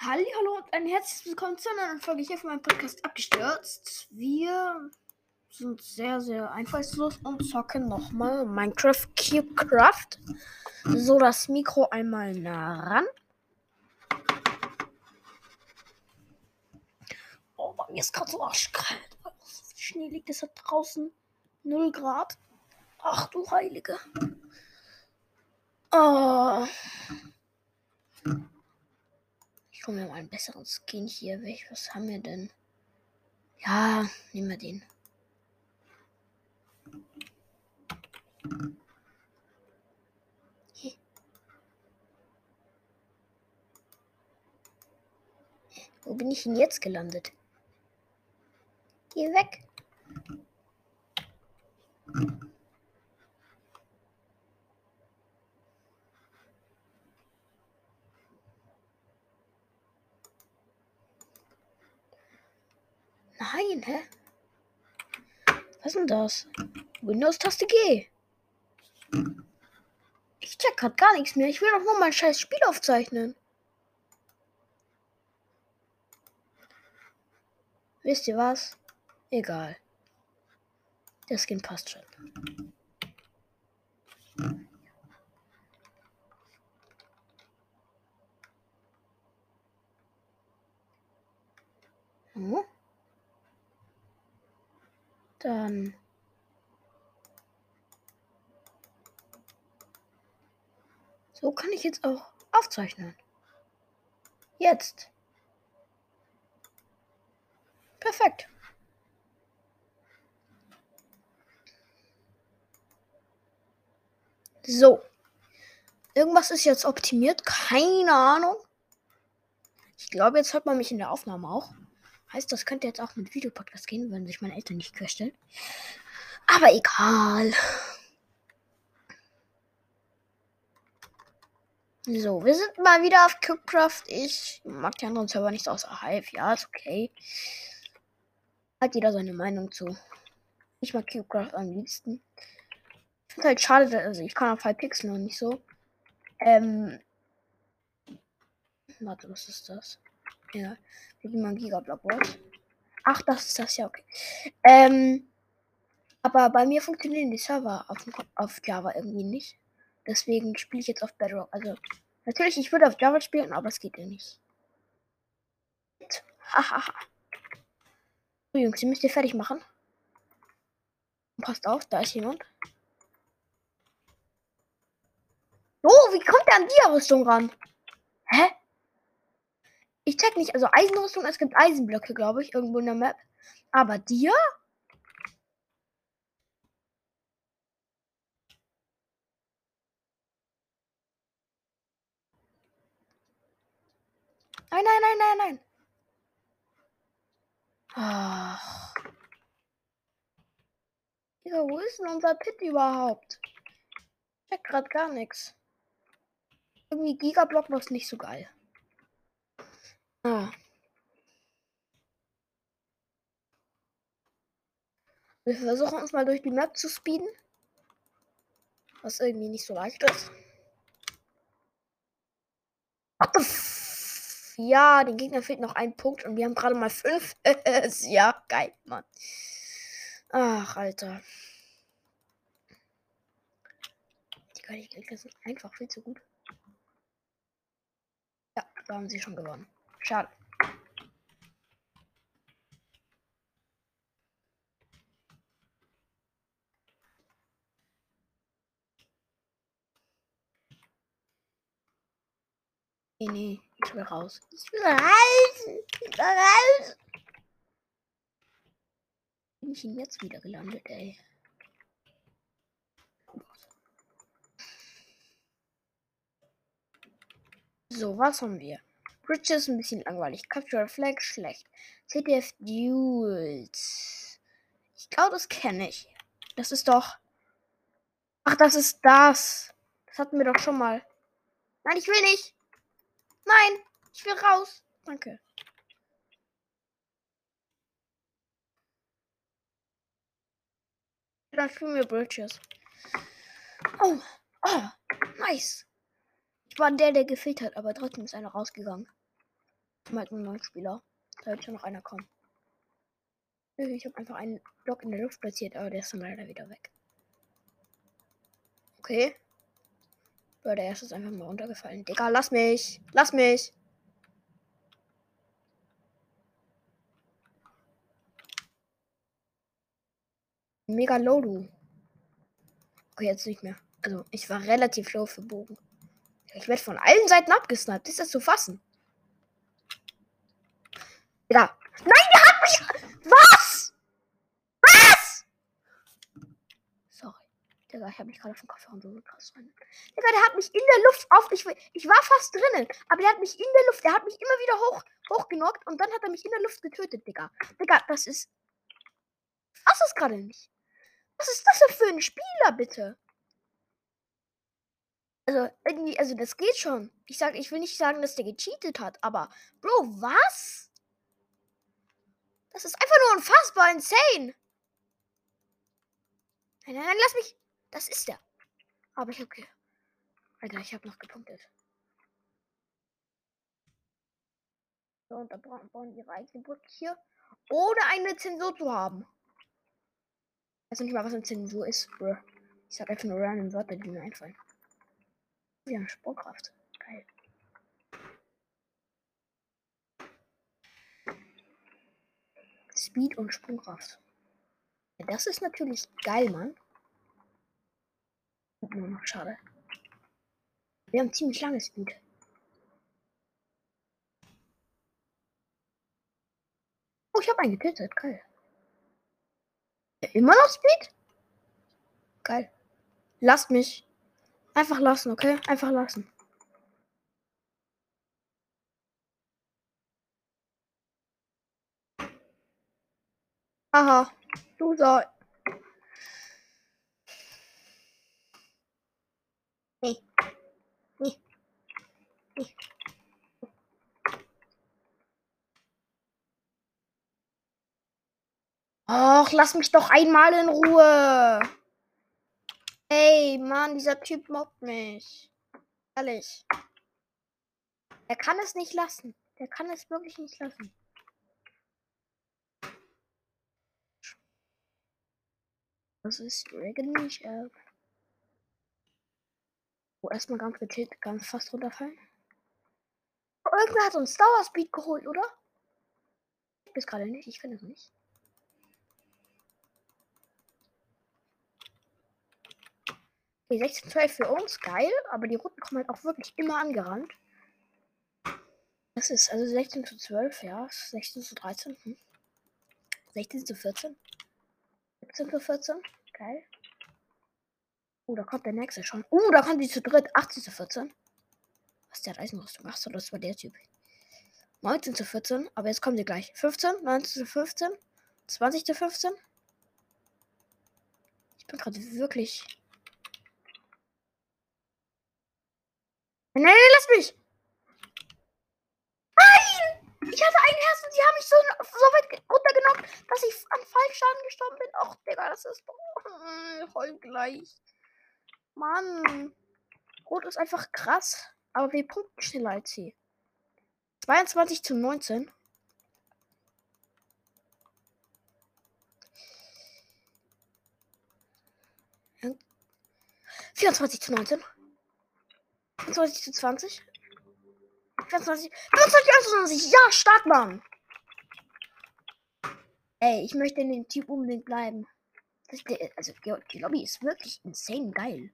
Hallo und ein herzliches Willkommen zu einer neuen Folge hier von meinem Podcast abgestürzt. Wir sind sehr, sehr einfallslos und zocken nochmal Minecraft Cubecraft. So, das Mikro einmal nah ran. Oh, bei mir ist gerade so arschkalt. Schnee liegt es draußen. 0 Grad. Ach du Heilige. Oh. Hole mir mal einen besseren Skin hier. Welch, was haben wir denn? Ja, nehmen wir den. Wo bin ich denn jetzt gelandet? Geh weg. Nein, hä? Was ist denn das? Windows-Taste G. Ich check grad gar nichts mehr. Ich will doch nur mein scheiß Spiel aufzeichnen. Wisst ihr was? Egal. Der Skin passt schon. Hm? Dann. So kann ich jetzt auch aufzeichnen. Jetzt. Perfekt. So. Irgendwas ist jetzt optimiert. Keine Ahnung. Ich glaube, jetzt hört man mich in der Aufnahme auch. Heißt, das könnte jetzt auch mit Videopodcast gehen, wenn sich meine Eltern nicht querstellen. Aber egal. So, wir sind mal wieder auf Cubecraft. Ich mag die anderen Server nicht außer Hive. Ja, ist okay. Hat jeder seine Meinung zu. Ich mag Cubecraft am liebsten. Ich finde halt schade, also ich kann auf Hypixel noch nicht so. Ähm. Warte, was ist das? Ja, wie man Gigablock Wort. Ach, das ist das ja, okay. Ähm, aber bei mir funktionieren die Server auf, auf Java irgendwie nicht. Deswegen spiele ich jetzt auf Bedrock. Also, natürlich, ich würde auf Java spielen, aber es geht ja nicht. Hahaha. so, Jungs, ihr müsst ihr fertig machen. Passt auf, da ist jemand. Oh, wie kommt der an die Rüstung ran? Hä? Ich check nicht. Also Eisenrüstung, es gibt Eisenblöcke, glaube ich, irgendwo in der Map. Aber dir? Nein, nein, nein, nein, nein. Ach. Ja, wo ist denn unser Pit überhaupt? Ich check grad gar nichts. Irgendwie Gigablock war nicht so geil. Wir versuchen uns mal durch die Map zu speeden. Was irgendwie nicht so leicht ist. Ja, den Gegner fehlt noch ein Punkt und wir haben gerade mal fünf. ja, geil, Mann. Ach, Alter. Die Gegner sind einfach viel zu gut. Ja, da haben sie schon gewonnen. Schade. Nee, nee, ich will raus. Ich will raus! Ich will raus! Bin ich ihn jetzt wieder gelandet, ey? So, was haben wir? Bridge ist ein bisschen langweilig. Capture Flag schlecht. CTF Duels. Ich glaube, das kenne ich. Das ist doch. Ach, das ist das. Das hatten wir doch schon mal. Nein, ich will nicht. Nein, ich will raus. Danke. Dann spielen wir Bridges. Oh, oh, nice. Ich war der, der gefehlt hat, aber trotzdem ist einer rausgegangen. Mal einen neuen Spieler. Da wird schon noch einer kommen. Ich habe einfach einen Block in der Luft platziert, aber der ist dann leider wieder weg. Okay. Boah, der erste ist einfach mal runtergefallen. Digga, lass mich! Lass mich! Mega low, du. Okay, jetzt nicht mehr. Also, ich war relativ low für Bogen. Ich werde von allen Seiten abgesniped. Ist das zu fassen? Digga. Nein, der hat mich. Was? Was? Sorry. Digga, ich habe mich gerade auf den Kopfhörer so krass rein. Digga, der hat mich in der Luft auf. Ich, ich war fast drinnen, aber der hat mich in der Luft. Der hat mich immer wieder hoch, hochgenockt und dann hat er mich in der Luft getötet, Digga. Digga, das ist. Was ist gerade nicht? Was ist das denn für ein Spieler, bitte? Also, irgendwie, also das geht schon. Ich sag, ich will nicht sagen, dass der gecheatet hat, aber Bro, was? Das ist einfach nur unfassbar insane. Nein, nein, nein, lass mich. Das ist der. Aber ich okay. Alter, ich habe noch gepunktet. So, und da bauen ihre eigene Brücke hier. Ohne eine Zensur zu haben. Ich weiß nicht mal, was eine Zensur ist, bro. Ich sag einfach nur random Wörter, die mir einfallen. Ja, Sprungkraft. Geil. Speed und Sprungkraft. Ja, das ist natürlich geil, Mann. Nur noch schade. Wir haben ziemlich lange Speed. Oh, ich habe einen getötet. Geil. Ja, immer noch Speed? Geil. Lasst mich. Einfach lassen, okay? Einfach lassen. Aha, du soll. Nee. Nee. Nee. Och, lass mich doch einmal in Ruhe. Ey, Mann, dieser Typ mobbt mich. Ehrlich. Er kann es nicht lassen. Der kann es wirklich nicht lassen. Das ist eigentlich. Äh oh, erstmal ganz gechillt, ganz fast runterfallen. Oh, irgendwer hat uns Dauerspeed geholt, oder? Ich weiß gerade nicht, ich finde es nicht. Okay, 16 12 für uns, geil, aber die Routen kommen halt auch wirklich immer angerannt. Das ist also 16 zu 12, ja, 16 zu 13, hm. 16 zu 14, 17 zu 14, geil. Oh, da kommt der nächste schon. Oh, da kommt die zu dritt, 18 zu 14. Was ist der Eisenrüstung? Achso, das war der Typ. 19 zu 14, aber jetzt kommen sie gleich. 15, 19 zu 15, 20 zu 15. Ich bin gerade wirklich Nein, nein, lass mich! Nein! Ich hatte ein Herz und sie haben mich so, so weit runtergenommen, dass ich an Fallschaden gestorben bin. Och, Digga, das ist voll gleich. Mann. Rot ist einfach krass. Aber wir punkten schneller als sie. 22 zu 19. Vierundzwanzig zu neunzehn. 25 zu 20. 24, 25, 21. Ja, stark, Mann. Ey, ich möchte in dem Typ unbedingt bleiben. Also, die Lobby ist wirklich insane geil.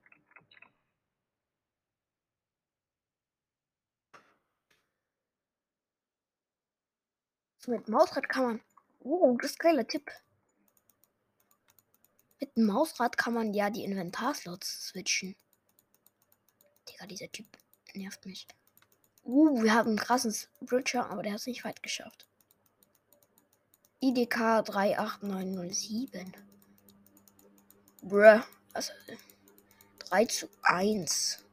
So, mit Mausrad kann man. Oh, das ist geiler Tipp. Mit dem Mausrad kann man ja die Inventarslots switchen. Digga, dieser Typ nervt mich. Uh, wir haben einen krassen Bridger, aber der hat es nicht weit geschafft. IDK 38907. Bruh. Also 3 zu 1.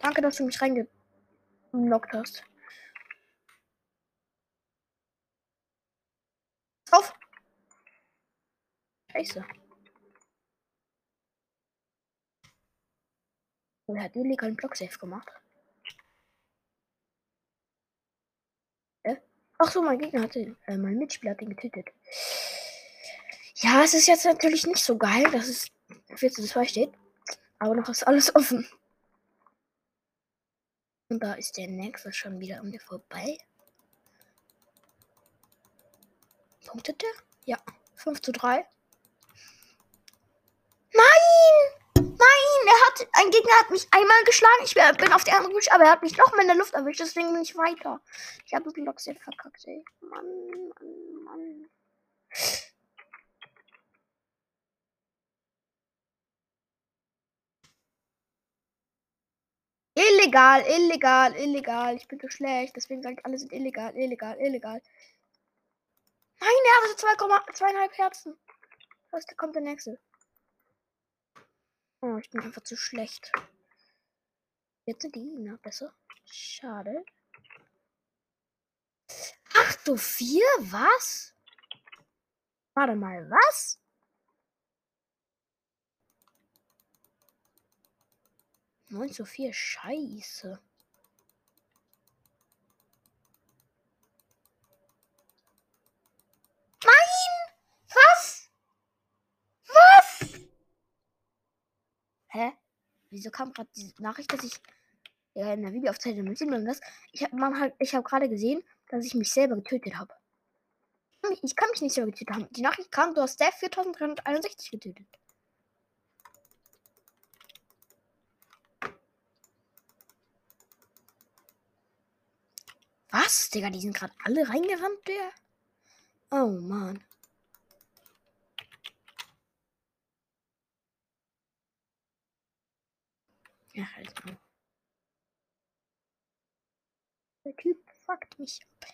Danke, dass du mich reingelockt hast. Auf! Scheiße. Er hat illegal einen Block safe gemacht. Ach so, mein Gegner hatte, äh, mein Mitspieler hat ihn getötet. Ja, es ist jetzt natürlich nicht so geil, dass es 4 zu 2 steht. Aber noch ist alles offen. Und da ist der nächste schon wieder an mir vorbei. Punktet der? Ja. 5 zu 3. Nein! Nein! Er hat. Ein Gegner hat mich einmal geschlagen. Ich bin auf der anderen Büsche, aber er hat mich noch mal in der Luft erwischt. Deswegen bin ich weiter. Ich habe den Block sehr verkackt, ey. Mann, Mann, Mann. Illegal, illegal, illegal. Ich bin so schlecht. Deswegen sage ich, alle sind illegal, illegal, illegal. Nein, er hatte 2,5 Herzen. Was kommt der nächste? Oh, ich bin einfach zu schlecht. Jetzt sind die na besser. Schade. Ach du vier, was? Warte mal, was? Neun zu vier, scheiße. Hä? Wieso kam gerade diese Nachricht, dass ich ja, in der Videoaufzeichnung mit sieht man das? Ich habe halt, ich habe gerade gesehen, dass ich mich selber getötet habe. Ich kann mich nicht selber getötet haben. Die Nachricht kam, du hast Death 4361 getötet. Was? Digga, die sind gerade alle reingerannt, der. Oh Mann. Halt mal. Der Typ fuckt mich ab.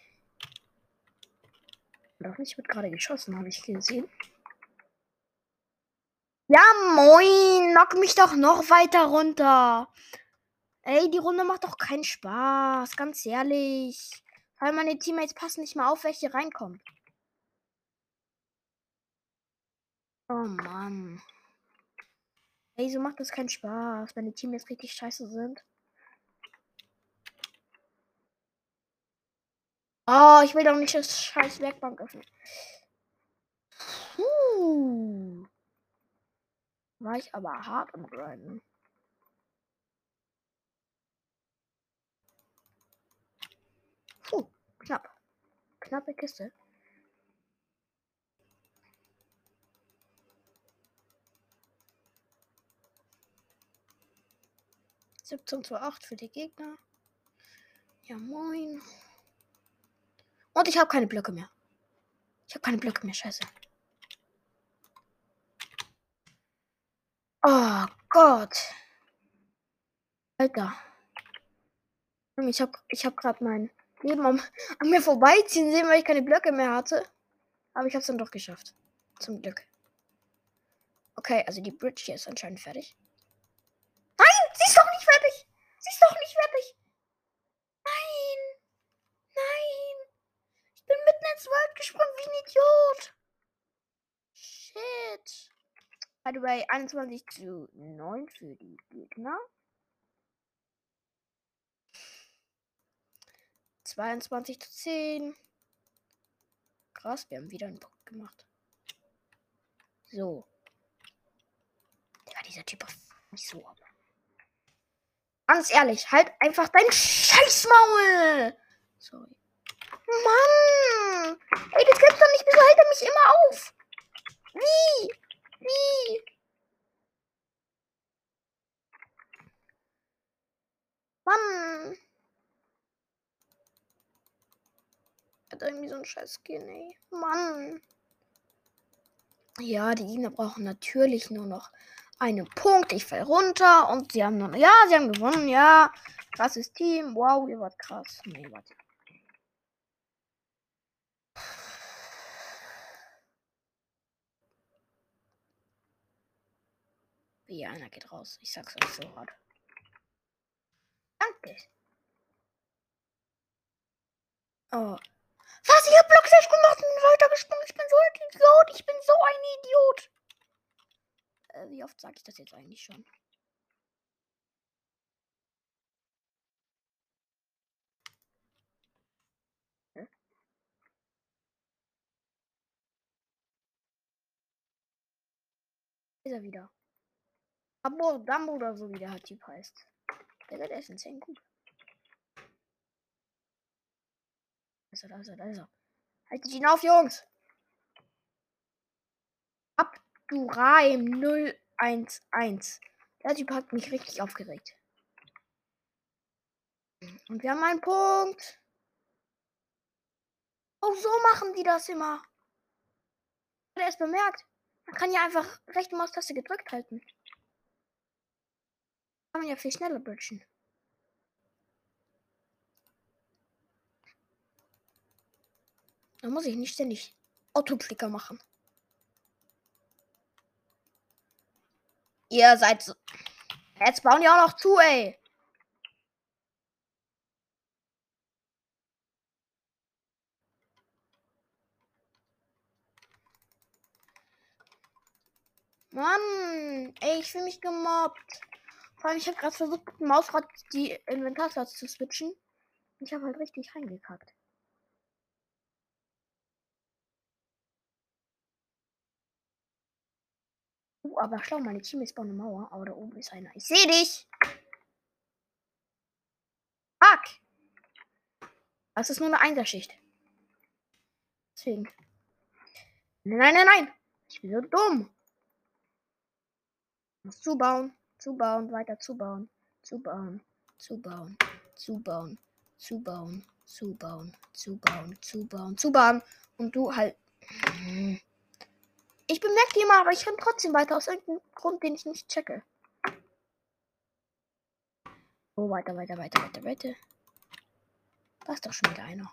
Doch nicht wird gerade geschossen, habe ich gesehen. Ja, moin! Knock mich doch noch weiter runter. Ey, die Runde macht doch keinen Spaß, ganz ehrlich. Weil meine Teammates passen nicht mal auf, welche reinkommen. Oh Mann. Ey, so macht das keinen Spaß, wenn die Teams richtig scheiße sind. Oh, ich will doch nicht das scheiß Werkbank öffnen. Puh. War ich aber hart am Grinden. Puh, knapp. Knappe Kiste. 17 zu 8 für die Gegner. Ja, moin. Und ich habe keine Blöcke mehr. Ich habe keine Blöcke mehr, scheiße. Oh Gott. Alter. Ich habe ich hab gerade mein Leben am, an mir vorbeiziehen sehen, weil ich keine Blöcke mehr hatte. Aber ich habe es dann doch geschafft. Zum Glück. Okay, also die Bridge hier ist anscheinend fertig. Sie ist doch nicht fertig. Sie ist doch nicht fertig. Nein. Nein. Ich bin mitten ins Wald gesprungen wie ein Idiot. Shit. By the way, 21 zu 9 für die Gegner. 22 zu 10. Krass, wir haben wieder einen Punkt gemacht. So. Ja, dieser Typ ist nicht so. Ganz ehrlich, halt einfach dein Scheißmaul. Sorry. Mann! Ey, das gibt's doch nicht. Wieso hält er mich immer auf? Wie? Wie? Mann! Hat irgendwie so ein scheiß Skin, ey. Mann! Ja, die Gegner brauchen natürlich nur noch einen Punkt. Ich fall runter und sie haben noch. Ja, sie haben gewonnen. Ja, krasses Team. Wow, ihr wart krass. Nee, warte. Wie einer geht raus. Ich sag's euch so hart. Danke. Oh. Was? Ich hab Block gemacht und weitergesprungen. Ich bin so ein Idiot. Ich bin so ein Idiot. Äh, wie oft sage ich das jetzt eigentlich schon? Hm? ist er wieder. Abo Dambo oder so wie der halt Typ heißt. Der, der ist insane gut. Also, ist er, da ist er, da ist er. Haltet ihn auf, Jungs! Abduraim 011. Der Typ hat mich richtig aufgeregt. Und wir haben einen Punkt. Oh, so machen die das immer. Hat er es bemerkt? Man kann ja einfach rechte Maustaste gedrückt halten. Kann man ja viel schneller bridgen. Da muss ich nicht ständig Autoklicker machen. Ihr seid so. Jetzt bauen die auch noch zu, ey. Mann, ey, ich fühle mich gemobbt. Vor allem, ich habe gerade versucht, mit dem Mausrad die Inventarplatz zu switchen. Ich habe halt richtig reingekackt. Aber schau, meine Teammates bauen eine Mauer. Aber da oben ist einer. Ich sehe dich! Fuck! Das ist nur eine Einserschicht. Deswegen. Nein, nein, nein! Ich bin so dumm. Muss zubauen, zubauen, weiter zubauen, zubauen, zubauen, zubauen, zubauen, zubauen, zubauen, zubauen, zubauen. Und du halt. Ich bemerke die immer, aber ich renn trotzdem weiter aus irgendeinem Grund, den ich nicht checke. Oh, weiter, weiter, weiter, weiter, weiter. Da ist doch schon wieder einer.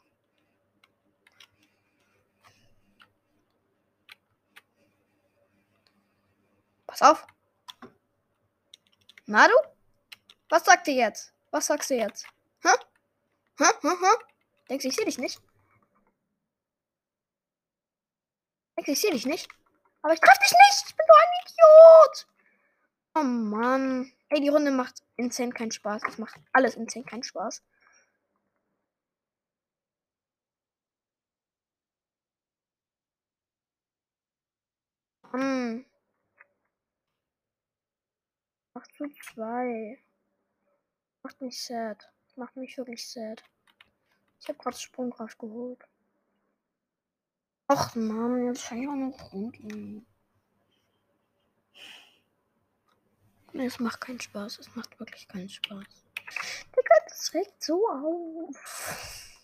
Pass auf. Na du? Was sagt ihr jetzt? Was sagst du jetzt? Hä? Hä? Hä? Hä? Denkst du, ich sehe dich nicht? Denkst du, ich sehe dich nicht? Aber ich treffe dich nicht! Ich bin so ein Idiot! Oh Mann. Ey, die Runde macht insane keinen Spaß. Es macht alles insane keinen Spaß. Hm. 8 zu 2. Macht mich sad. Macht mich wirklich sad. Ich habe gerade Sprungkraft geholt. Ach Mann, jetzt fange ich auch noch Runden. Es macht keinen Spaß. Es macht wirklich keinen Spaß. Digga, das regt so auf.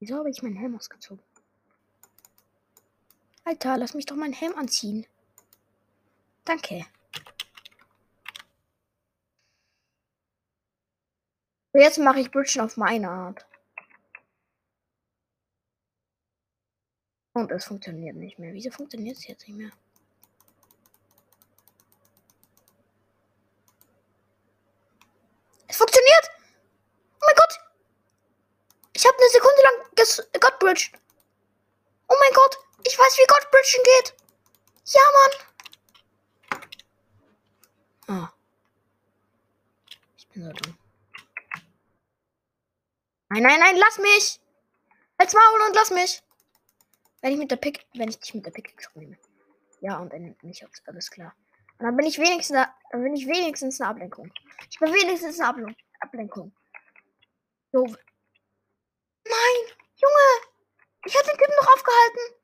Wieso habe ich meinen Helm ausgezogen? Alter, lass mich doch meinen Helm anziehen. Danke. Jetzt mache ich Bridgen auf meine Art. Und es funktioniert nicht mehr. Wieso funktioniert es jetzt nicht mehr? Es funktioniert! Oh mein Gott! Ich habe eine Sekunde lang Godbridge. Oh mein Gott! Ich weiß, wie Godbridgen geht! Ja, Mann! Ah. Ich bin so dumm. Nein, nein, nein, lass mich! Als Maul und lass mich! Wenn ich mit der Pick, wenn ich dich mit der Pickaxe nehme. Ja, und er nimmt mich aus, alles klar. Und dann bin ich wenigstens, dann bin ich wenigstens eine Ablenkung. Ich bin wenigstens eine Ablen Ablenkung. So. Nein, Junge! Ich hatte den Typen noch aufgehalten.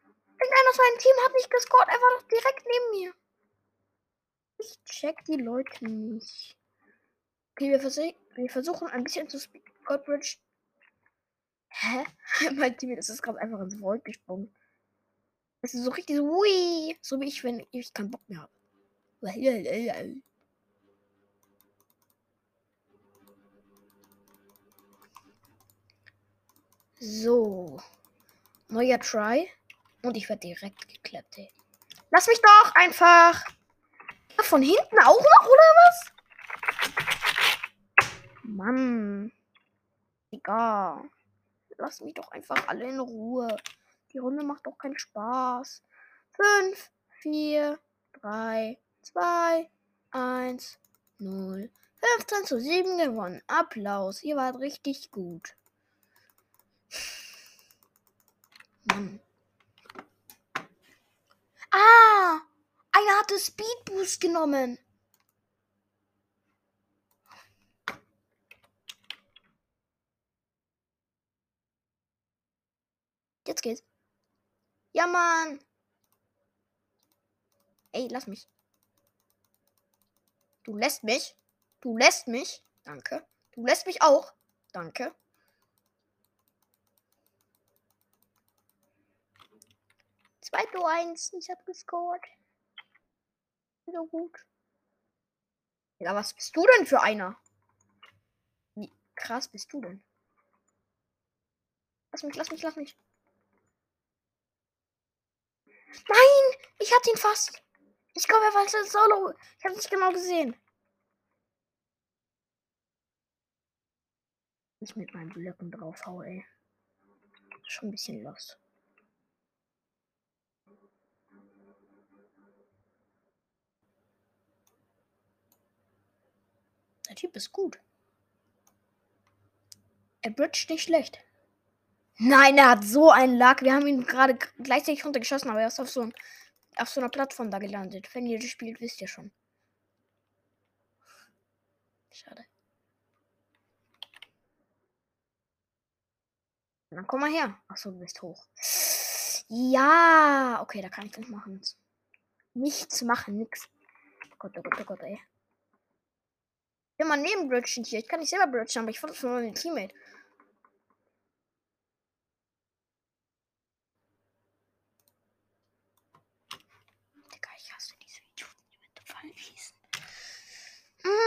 Irgendeiner aus meinem Team hat mich gescored, er war doch direkt neben mir. Ich check die Leute nicht. Okay, wir, vers wir versuchen ein bisschen zu speed. Godbridge. Hä? mein Team ist gerade einfach ins Void gesprungen. Das ist so richtig so, ui, so wie ich, wenn ich keinen Bock mehr habe. So. Neuer Try. Und ich werde direkt geklappt, ey. Lass mich doch einfach. Von hinten auch noch, oder was? Mann. Egal. Lass mich doch einfach alle in Ruhe. Die Runde macht doch keinen Spaß. 5, 4, 3, 2, 1, 0. 15 zu 7 gewonnen. Applaus. Ihr wart richtig gut. Mann. Ah! Einer hatte Speed Boost genommen. Jetzt geht's. Ja, Mann. Ey, lass mich. Du lässt mich. Du lässt mich. Danke. Du lässt mich auch. Danke. Zwei zu eins. Ich hab gescored. So gut. Ja, was bist du denn für einer? Wie krass bist du denn? Lass mich, lass mich, lass mich. Nein! Ich hatte ihn fast. Ich glaube, er war jetzt Solo. Ich habe nicht genau gesehen. Ich mit meinen Blöcken drauf hau, ey. Schon ein bisschen lost. Der Typ ist gut. Er bridgt nicht schlecht. Nein, er hat so einen Lack. Wir haben ihn gerade gleichzeitig runtergeschossen, aber er ist auf so, ein, auf so einer Plattform da gelandet. Wenn ihr das spielt, wisst ihr schon. Schade. Dann komm mal her. Achso, du bist hoch. Ja, okay, da kann ich nichts machen. Nichts machen, nix. Oh Gott, oh Gott, oh Gott, ey. Ich will mal neben Bridgen hier. Ich kann nicht selber bridgen, aber ich fand das von meinem Teammate.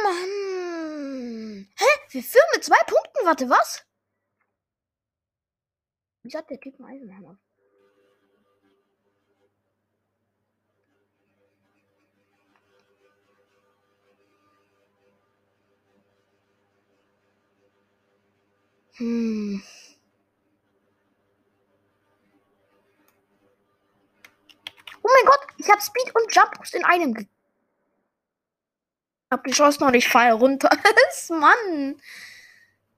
Mann. Hä? Wir führen mit zwei Punkten. Warte, was? Wie hat der Typ einen Eisenhammer? Hm. Oh mein Gott, ich habe Speed und Jump in einem hab geschossen und ich fall runter. Mann.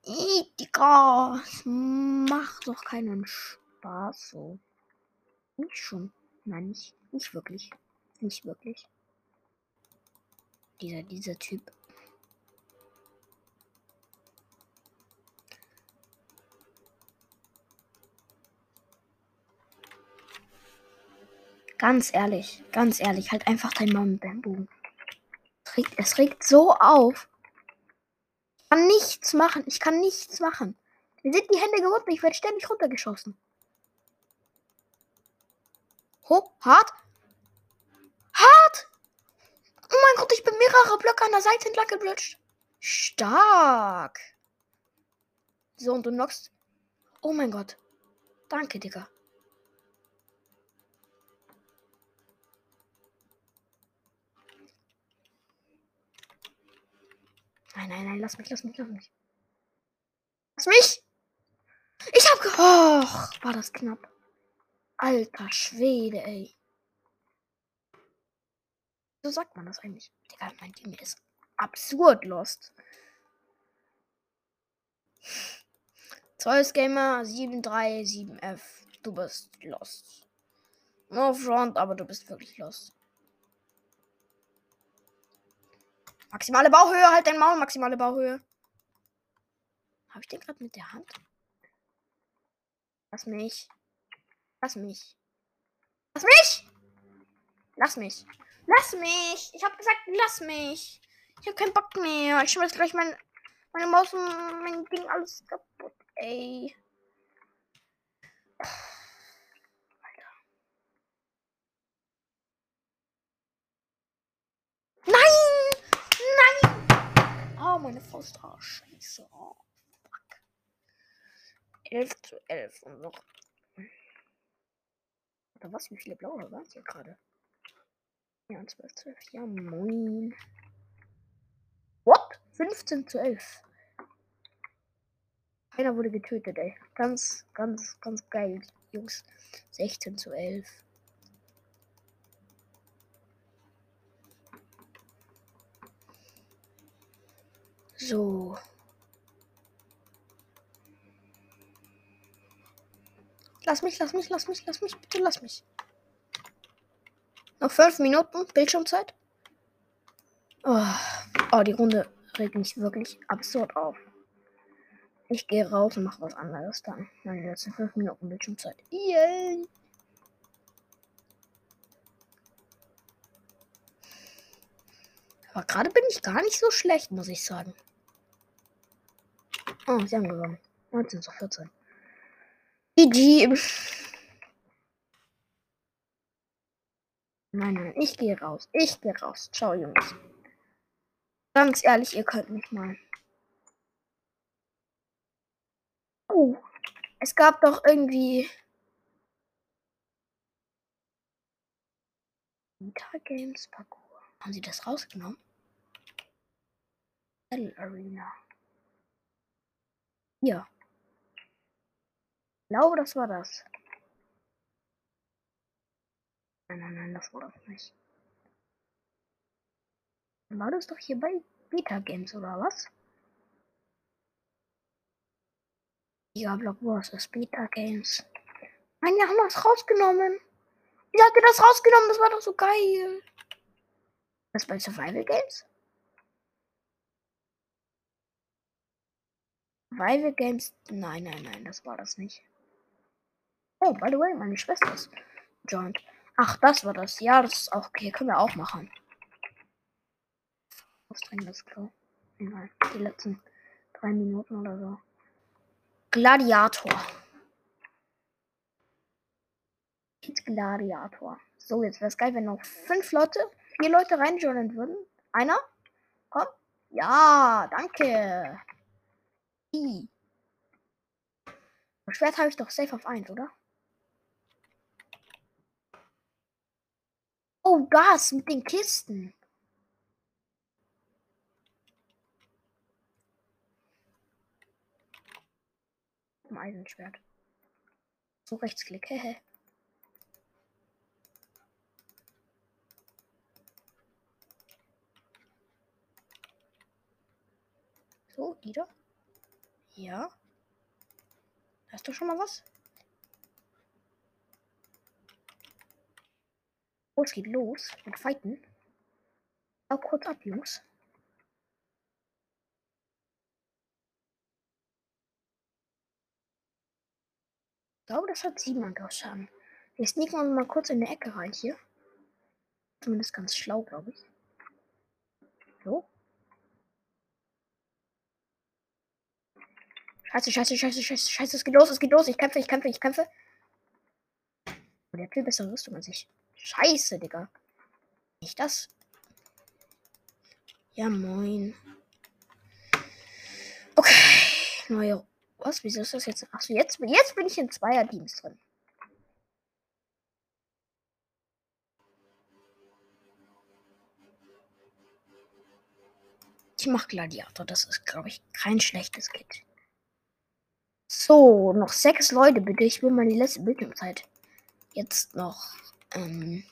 Digga. Macht doch keinen Spaß so. Nicht schon. Nein, nicht, nicht wirklich. Nicht wirklich. Dieser, dieser Typ. Ganz ehrlich, ganz ehrlich, halt einfach dein Mann mit Bogen regt, es regt so auf. Ich kann nichts machen. Ich kann nichts machen. Mir sind die Hände gebunden. Ich werde ständig runtergeschossen. Ho, hart. Hart! Oh mein Gott, ich bin mehrere Blöcke an der Seite entlang geblutscht. Stark. So, und du knockst. Oh mein Gott. Danke, Digga. Nein, nein, nein, lass mich, lass mich, lass mich. Lass mich! Ich hab ge Och, war das knapp. Alter Schwede, ey. So sagt man das eigentlich. Digga, mein Team ist absurd lost. Zeus Gamer 737F. Du bist lost. No front, aber du bist wirklich lost. Maximale Bauhöhe, halt dein Maul, maximale Bauhöhe. Habe ich den gerade mit der Hand? Lass mich. Lass mich. Lass mich! Lass mich. Lass mich! Ich habe gesagt, lass mich. Ich habe keinen Bock mehr. Ich schmeiß gleich mein, meine Maus und mein Ding alles kaputt. Ey. Meine Faust. Oh, scheiße. Oh, fuck. 11 zu 11 und noch. Oder was? Wie viele blaue waren es hier gerade? Ja, 12 zu 11. Ja, moin. What? 15 zu 11. Keiner wurde getötet, ey. Ganz, ganz, ganz geil, Jungs. 16 zu 11. So. Lass mich, lass mich, lass mich, lass mich, bitte lass mich. Noch fünf Minuten Bildschirmzeit. Oh, oh, die Runde regt mich wirklich absurd auf. Ich gehe raus und mache was anderes dann. Meine letzten fünf Minuten Bildschirmzeit. Yay! Aber gerade bin ich gar nicht so schlecht, muss ich sagen. Oh, sie haben gewonnen. 19 zu 14. GG. Nein, nein, ich gehe raus. Ich gehe raus. Ciao, Jungs. Ganz ehrlich, ihr könnt mich mal. Oh, es gab doch irgendwie. Vita Games Parcours. Haben sie das rausgenommen? Battle Arena. Ja. Ich glaube, das war das. Nein, nein, nein, das war das nicht. War das doch hier bei Beta Games oder was? Ja, Block Wars ist Beta Games. Nein, wir haben das rausgenommen. Wie habt ihr das rausgenommen? Das war doch so geil. Das bei Survival Games? Survival Games? Nein, nein, nein, das war das nicht. Oh, by the way, meine Schwester ist joined. Ach, das war das. Ja, das ist auch okay. Können wir auch machen. Was das Klo? Egal. Die letzten drei Minuten oder so. Gladiator. Gladiator. So, jetzt wäre es geil, wenn noch fünf Leute vier Leute reinjoinen würden. Einer? Komm. Ja, danke. I. Das Schwert habe ich doch safe auf 1, oder? Oh, das mit den Kisten. Ein Eisenschwert. So Rechtsklick, hehe. So, die. Ja. Hast du schon mal was? Oh, es geht los mit Fighten. Auch kurz ab, Jungs. Ich glaube, das hat sieben Angriffsschaden. Wir sneaken mal kurz in die Ecke rein hier. Zumindest ganz schlau, glaube ich. So. Scheiße, scheiße, scheiße, scheiße, scheiße, es geht los, es geht los. Ich kämpfe, ich kämpfe, ich kämpfe. Oh, der hat viel bessere Rüstung als ich. Scheiße, Digga. Nicht das. Ja, moin. Okay. Neue. Was? Wieso ist das jetzt? Achso, jetzt, jetzt bin ich in Zweier-Teams drin. Ich mach Gladiator. Das ist, glaube ich, kein schlechtes Kit. So, noch sechs Leute bitte. Ich will meine letzte Bildschirmzeit jetzt noch ähm,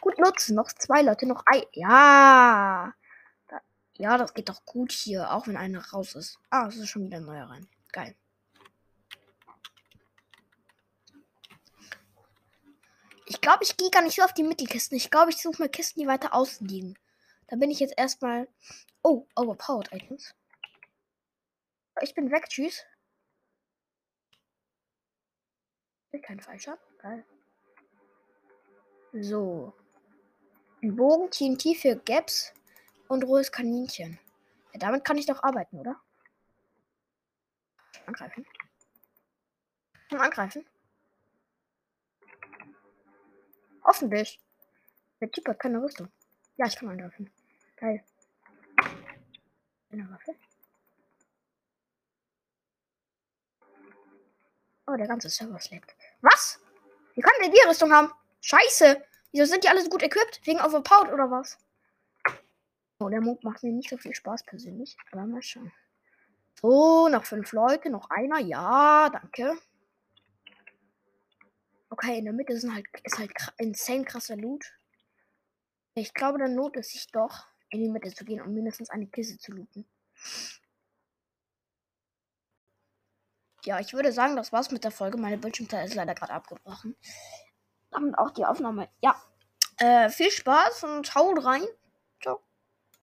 gut nutzen. Noch zwei Leute, noch ein. Ja. Ja, das geht doch gut hier, auch wenn einer raus ist. Ah, es ist schon wieder ein neuer rein. Geil. Ich glaube, ich gehe gar nicht so auf die Mittelkisten. Ich glaube, ich suche mir Kisten, die weiter außen liegen. Da bin ich jetzt erstmal. Oh, overpowered Items. Ich bin weg. Tschüss. Kein falscher. Geil. So. Ein Bogen, TNT für Gaps und rohes Kaninchen. Ja, damit kann ich doch arbeiten, oder? Angreifen. Kann angreifen. Hoffentlich. Der Typ hat keine Rüstung. Ja, ich kann angreifen. Geil. Eine Waffe. Oh, der ganze Server schlägt. Was? Wie kann der die Rüstung haben? Scheiße. Wieso sind die alle so gut equipped? Wegen Overpowered oder was? Oh, der Mond macht mir nicht so viel Spaß persönlich. Aber mal schauen. So, noch fünf Leute, noch einer. Ja, danke. Okay, in der Mitte sind halt, ist halt insane krasser Loot. Ich glaube, dann lohnt es sich doch, in die Mitte zu gehen und mindestens eine Kiste zu looten. Ja, ich würde sagen, das war's mit der Folge. Meine Bildschirmzeit ist leider gerade abgebrochen. Damit auch die Aufnahme. Ja. Äh, viel Spaß und haut rein.